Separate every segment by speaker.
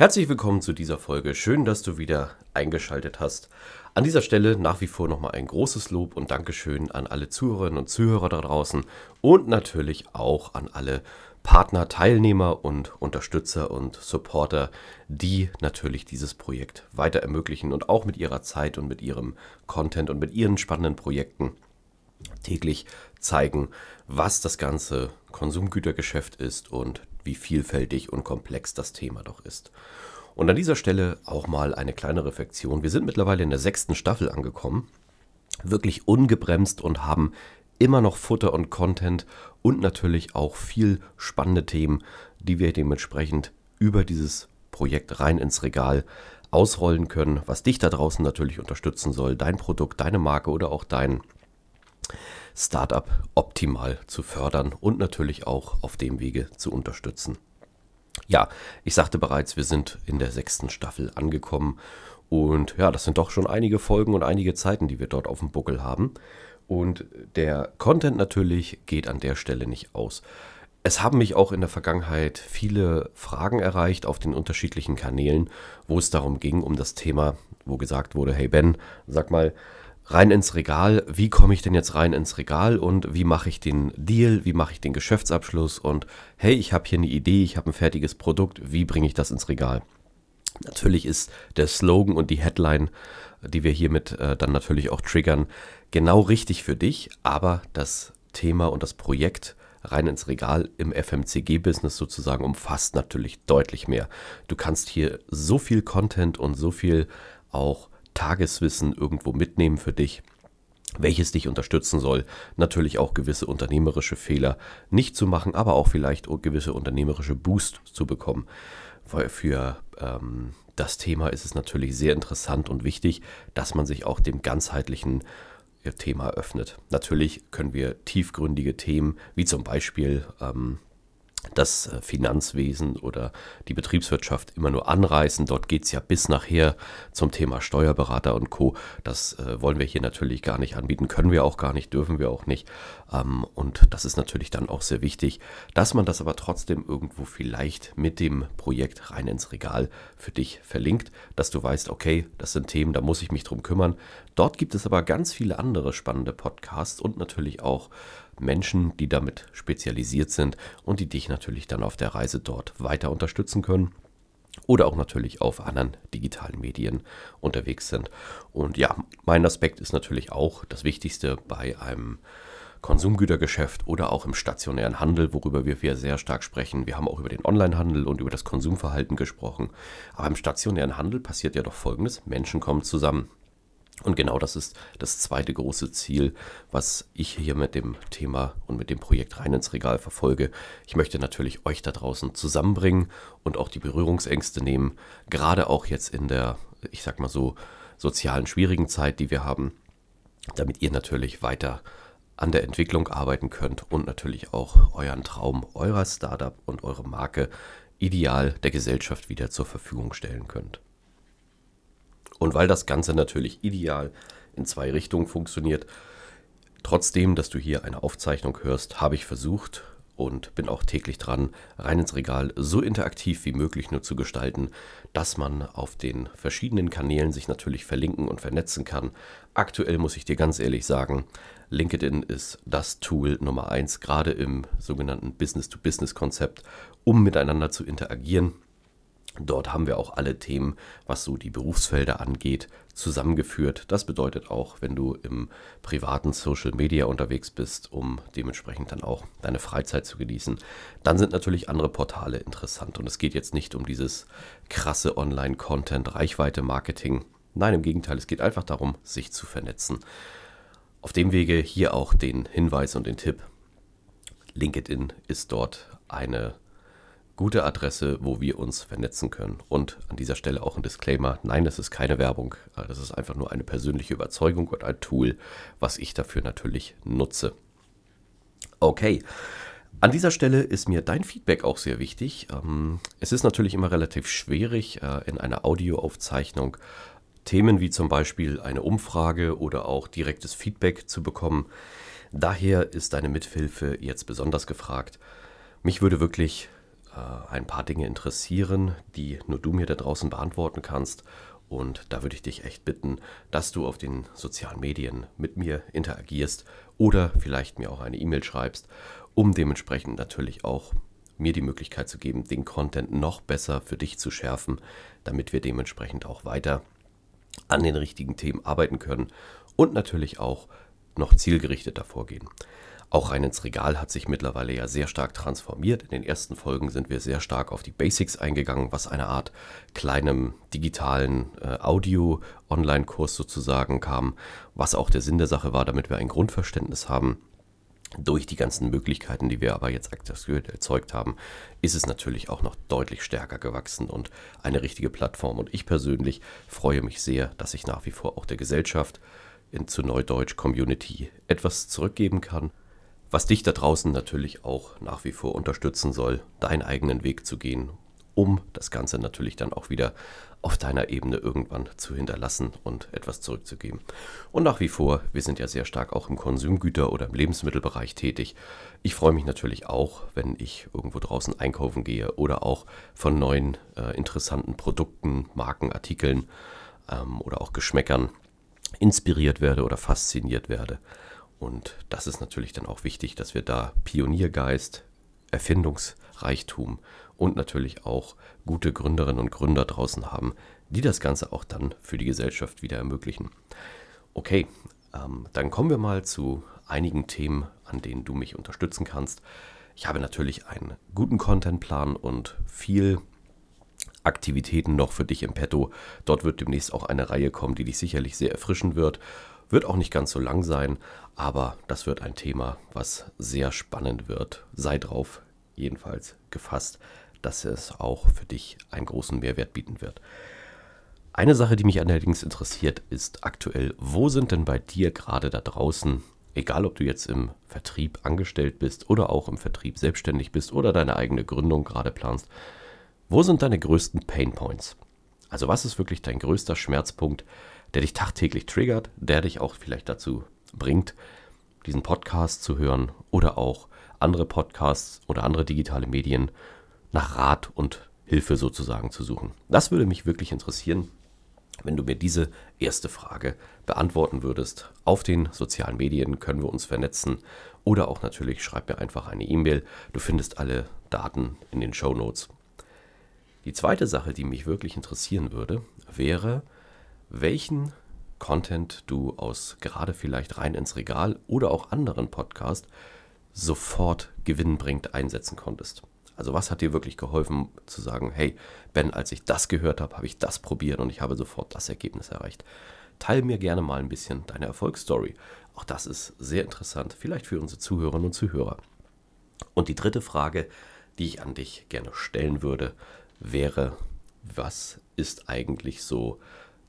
Speaker 1: Herzlich willkommen zu dieser Folge. Schön, dass du wieder eingeschaltet hast. An dieser Stelle nach wie vor nochmal ein großes Lob und Dankeschön an alle Zuhörerinnen und Zuhörer da draußen und natürlich auch an alle Partner, Teilnehmer und Unterstützer und Supporter, die natürlich dieses Projekt weiter ermöglichen und auch mit ihrer Zeit und mit ihrem Content und mit ihren spannenden Projekten täglich zeigen, was das ganze Konsumgütergeschäft ist und wie vielfältig und komplex das Thema doch ist. Und an dieser Stelle auch mal eine kleine Reflexion. Wir sind mittlerweile in der sechsten Staffel angekommen, wirklich ungebremst und haben immer noch Futter und Content und natürlich auch viel spannende Themen, die wir dementsprechend über dieses Projekt rein ins Regal ausrollen können, was dich da draußen natürlich unterstützen soll, dein Produkt, deine Marke oder auch dein Startup optimal zu fördern und natürlich auch auf dem Wege zu unterstützen. Ja, ich sagte bereits, wir sind in der sechsten Staffel angekommen und ja, das sind doch schon einige Folgen und einige Zeiten, die wir dort auf dem Buckel haben. Und der Content natürlich geht an der Stelle nicht aus. Es haben mich auch in der Vergangenheit viele Fragen erreicht auf den unterschiedlichen Kanälen, wo es darum ging, um das Thema, wo gesagt wurde, hey Ben, sag mal, rein ins Regal, wie komme ich denn jetzt rein ins Regal und wie mache ich den Deal, wie mache ich den Geschäftsabschluss? Und hey, ich habe hier eine Idee, ich habe ein fertiges Produkt, wie bringe ich das ins Regal? Natürlich ist der Slogan und die Headline, die wir hiermit äh, dann natürlich auch triggern, genau richtig für dich, aber das Thema und das Projekt rein ins Regal im FMCG-Business sozusagen umfasst natürlich deutlich mehr. Du kannst hier so viel Content und so viel auch Tageswissen irgendwo mitnehmen für dich, welches dich unterstützen soll, natürlich auch gewisse unternehmerische Fehler nicht zu machen, aber auch vielleicht gewisse unternehmerische Boost zu bekommen. Weil für ähm, das Thema ist es natürlich sehr interessant und wichtig, dass man sich auch dem ganzheitlichen Thema öffnet. Natürlich können wir tiefgründige Themen, wie zum Beispiel ähm, das äh, Finanzwesen oder die Betriebswirtschaft immer nur anreißen. Dort geht es ja bis nachher zum Thema Steuerberater und Co. Das äh, wollen wir hier natürlich gar nicht anbieten, können wir auch gar nicht, dürfen wir auch nicht. Ähm, und das ist natürlich dann auch sehr wichtig, dass man das aber trotzdem irgendwo vielleicht mit dem Projekt rein ins Regal für dich verlinkt, dass du weißt, okay, das sind Themen, da muss ich mich drum kümmern. Dort gibt es aber ganz viele andere spannende Podcasts und natürlich auch Menschen, die damit spezialisiert sind und die dich natürlich dann auf der Reise dort weiter unterstützen können oder auch natürlich auf anderen digitalen Medien unterwegs sind. Und ja, mein Aspekt ist natürlich auch das Wichtigste bei einem Konsumgütergeschäft oder auch im stationären Handel, worüber wir sehr stark sprechen. Wir haben auch über den Onlinehandel und über das Konsumverhalten gesprochen. Aber im stationären Handel passiert ja doch Folgendes. Menschen kommen zusammen. Und genau das ist das zweite große Ziel, was ich hier mit dem Thema und mit dem Projekt rein ins Regal verfolge. Ich möchte natürlich euch da draußen zusammenbringen und auch die Berührungsängste nehmen, gerade auch jetzt in der, ich sag mal so, sozialen schwierigen Zeit, die wir haben, damit ihr natürlich weiter an der Entwicklung arbeiten könnt und natürlich auch euren Traum eurer Startup und eure Marke ideal der Gesellschaft wieder zur Verfügung stellen könnt. Und weil das Ganze natürlich ideal in zwei Richtungen funktioniert, trotzdem, dass du hier eine Aufzeichnung hörst, habe ich versucht und bin auch täglich dran, rein ins Regal so interaktiv wie möglich nur zu gestalten, dass man auf den verschiedenen Kanälen sich natürlich verlinken und vernetzen kann. Aktuell muss ich dir ganz ehrlich sagen, LinkedIn ist das Tool Nummer eins, gerade im sogenannten Business-to-Business-Konzept, um miteinander zu interagieren Dort haben wir auch alle Themen, was so die Berufsfelder angeht, zusammengeführt. Das bedeutet auch, wenn du im privaten Social Media unterwegs bist, um dementsprechend dann auch deine Freizeit zu genießen, dann sind natürlich andere Portale interessant. Und es geht jetzt nicht um dieses krasse Online-Content, Reichweite-Marketing. Nein, im Gegenteil, es geht einfach darum, sich zu vernetzen. Auf dem Wege hier auch den Hinweis und den Tipp. LinkedIn ist dort eine gute Adresse, wo wir uns vernetzen können. Und an dieser Stelle auch ein Disclaimer, nein, das ist keine Werbung, das ist einfach nur eine persönliche Überzeugung und ein Tool, was ich dafür natürlich nutze. Okay. An dieser Stelle ist mir dein Feedback auch sehr wichtig. Ähm, es ist natürlich immer relativ schwierig, äh, in einer Audioaufzeichnung Themen wie zum Beispiel eine Umfrage oder auch direktes Feedback zu bekommen. Daher ist deine Mithilfe jetzt besonders gefragt. Mich würde wirklich äh, ein paar Dinge interessieren, die nur du mir da draußen beantworten kannst. Und da würde ich dich echt bitten, dass du auf den sozialen Medien mit mir interagierst oder vielleicht mir auch eine E-Mail schreibst, um dementsprechend natürlich auch mir die Möglichkeit zu geben, den Content noch besser für dich zu schärfen, damit wir dementsprechend auch weiter an den richtigen Themen arbeiten können und natürlich auch noch zielgerichteter vorgehen. Auch rein ins Regal hat sich mittlerweile ja sehr stark transformiert. In den ersten Folgen sind wir sehr stark auf die Basics eingegangen, was eine Art kleinem digitalen äh, Audio-Online-Kurs sozusagen kam, was auch der Sinn der Sache war, damit wir ein Grundverständnis haben. Durch die ganzen Möglichkeiten, die wir aber jetzt aktuell erzeugt haben, ist es natürlich auch noch deutlich stärker gewachsen und eine richtige Plattform. Und ich persönlich freue mich sehr, dass ich nach wie vor auch der Gesellschaft in, zu Neudeutsch Community etwas zurückgeben kann was dich da draußen natürlich auch nach wie vor unterstützen soll, deinen eigenen Weg zu gehen, um das Ganze natürlich dann auch wieder auf deiner Ebene irgendwann zu hinterlassen und etwas zurückzugeben. Und nach wie vor, wir sind ja sehr stark auch im Konsumgüter- oder im Lebensmittelbereich tätig. Ich freue mich natürlich auch, wenn ich irgendwo draußen einkaufen gehe oder auch von neuen äh, interessanten Produkten, Marken, Artikeln ähm, oder auch Geschmäckern inspiriert werde oder fasziniert werde. Und das ist natürlich dann auch wichtig, dass wir da Pioniergeist, Erfindungsreichtum und natürlich auch gute Gründerinnen und Gründer draußen haben, die das Ganze auch dann für die Gesellschaft wieder ermöglichen. Okay, ähm, dann kommen wir mal zu einigen Themen, an denen du mich unterstützen kannst. Ich habe natürlich einen guten Contentplan und viel Aktivitäten noch für dich im Petto. Dort wird demnächst auch eine Reihe kommen, die dich sicherlich sehr erfrischen wird. Wird auch nicht ganz so lang sein, aber das wird ein Thema, was sehr spannend wird. Sei drauf jedenfalls gefasst, dass es auch für dich einen großen Mehrwert bieten wird. Eine Sache, die mich allerdings interessiert, ist aktuell, wo sind denn bei dir gerade da draußen, egal ob du jetzt im Vertrieb angestellt bist oder auch im Vertrieb selbstständig bist oder deine eigene Gründung gerade planst, wo sind deine größten Pain Points? Also was ist wirklich dein größter Schmerzpunkt, der dich tagtäglich triggert, der dich auch vielleicht dazu bringt, diesen Podcast zu hören oder auch andere Podcasts oder andere digitale Medien nach Rat und Hilfe sozusagen zu suchen. Das würde mich wirklich interessieren, wenn du mir diese erste Frage beantworten würdest. Auf den sozialen Medien können wir uns vernetzen oder auch natürlich schreib mir einfach eine E-Mail. Du findest alle Daten in den Show Notes. Die zweite Sache, die mich wirklich interessieren würde, wäre, welchen Content du aus gerade vielleicht rein ins Regal oder auch anderen Podcast sofort gewinnbringend einsetzen konntest. Also was hat dir wirklich geholfen zu sagen, hey Ben, als ich das gehört habe, habe ich das probiert und ich habe sofort das Ergebnis erreicht. Teil mir gerne mal ein bisschen deine Erfolgsstory. Auch das ist sehr interessant, vielleicht für unsere Zuhörerinnen und Zuhörer. Und die dritte Frage, die ich an dich gerne stellen würde, wäre, was ist eigentlich so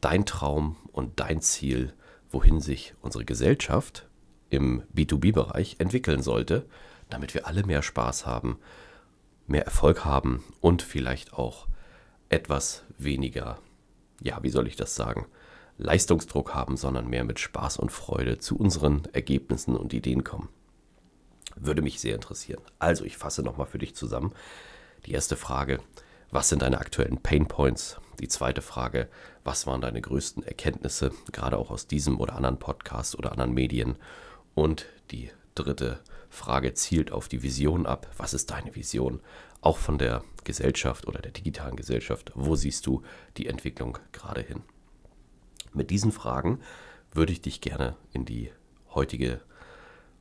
Speaker 1: dein Traum und dein Ziel, wohin sich unsere Gesellschaft im B2B-Bereich entwickeln sollte, damit wir alle mehr Spaß haben, mehr Erfolg haben und vielleicht auch etwas weniger, ja, wie soll ich das sagen, Leistungsdruck haben, sondern mehr mit Spaß und Freude zu unseren Ergebnissen und Ideen kommen. Würde mich sehr interessieren. Also, ich fasse nochmal für dich zusammen. Die erste Frage, was sind deine aktuellen Pain Points? Die zweite Frage, was waren deine größten Erkenntnisse, gerade auch aus diesem oder anderen Podcast oder anderen Medien? Und die dritte Frage zielt auf die Vision ab. Was ist deine Vision? Auch von der Gesellschaft oder der digitalen Gesellschaft. Wo siehst du die Entwicklung gerade hin? Mit diesen Fragen würde ich dich gerne in die heutige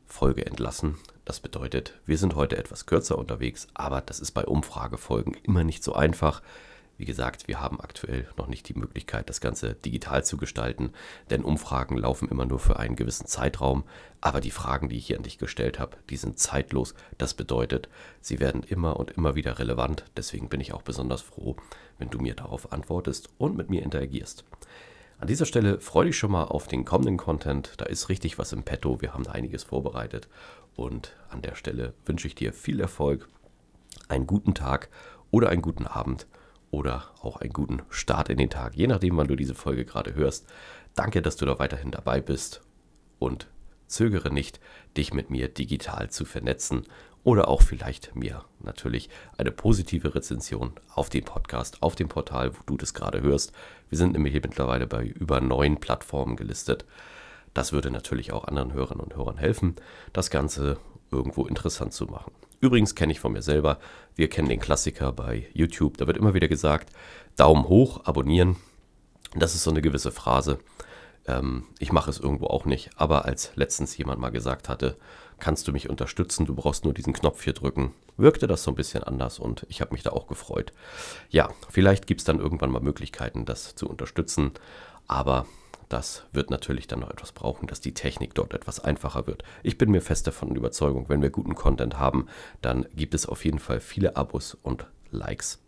Speaker 1: Folge entlassen. Das bedeutet, wir sind heute etwas kürzer unterwegs, aber das ist bei Umfragefolgen immer nicht so einfach. Wie gesagt, wir haben aktuell noch nicht die Möglichkeit, das Ganze digital zu gestalten, denn Umfragen laufen immer nur für einen gewissen Zeitraum. Aber die Fragen, die ich hier an dich gestellt habe, die sind zeitlos. Das bedeutet, sie werden immer und immer wieder relevant. Deswegen bin ich auch besonders froh, wenn du mir darauf antwortest und mit mir interagierst. An dieser Stelle freue dich schon mal auf den kommenden Content. Da ist richtig was im Petto. Wir haben einiges vorbereitet. Und an der Stelle wünsche ich dir viel Erfolg, einen guten Tag oder einen guten Abend oder auch einen guten Start in den Tag, je nachdem, wann du diese Folge gerade hörst. Danke, dass du da weiterhin dabei bist und zögere nicht, dich mit mir digital zu vernetzen oder auch vielleicht mir natürlich eine positive Rezension auf den Podcast, auf dem Portal, wo du das gerade hörst. Wir sind nämlich hier mittlerweile bei über neun Plattformen gelistet. Das würde natürlich auch anderen Hörern und Hörern helfen, das Ganze irgendwo interessant zu machen. Übrigens kenne ich von mir selber, wir kennen den Klassiker bei YouTube, da wird immer wieder gesagt, Daumen hoch, abonnieren. Das ist so eine gewisse Phrase. Ähm, ich mache es irgendwo auch nicht, aber als letztens jemand mal gesagt hatte, kannst du mich unterstützen, du brauchst nur diesen Knopf hier drücken, wirkte das so ein bisschen anders und ich habe mich da auch gefreut. Ja, vielleicht gibt es dann irgendwann mal Möglichkeiten, das zu unterstützen, aber das wird natürlich dann noch etwas brauchen, dass die Technik dort etwas einfacher wird. Ich bin mir fest davon Überzeugung, wenn wir guten Content haben, dann gibt es auf jeden Fall viele Abos und Likes.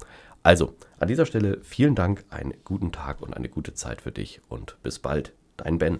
Speaker 1: Also, an dieser Stelle vielen Dank, einen guten Tag und eine gute Zeit für dich und bis bald, dein Ben.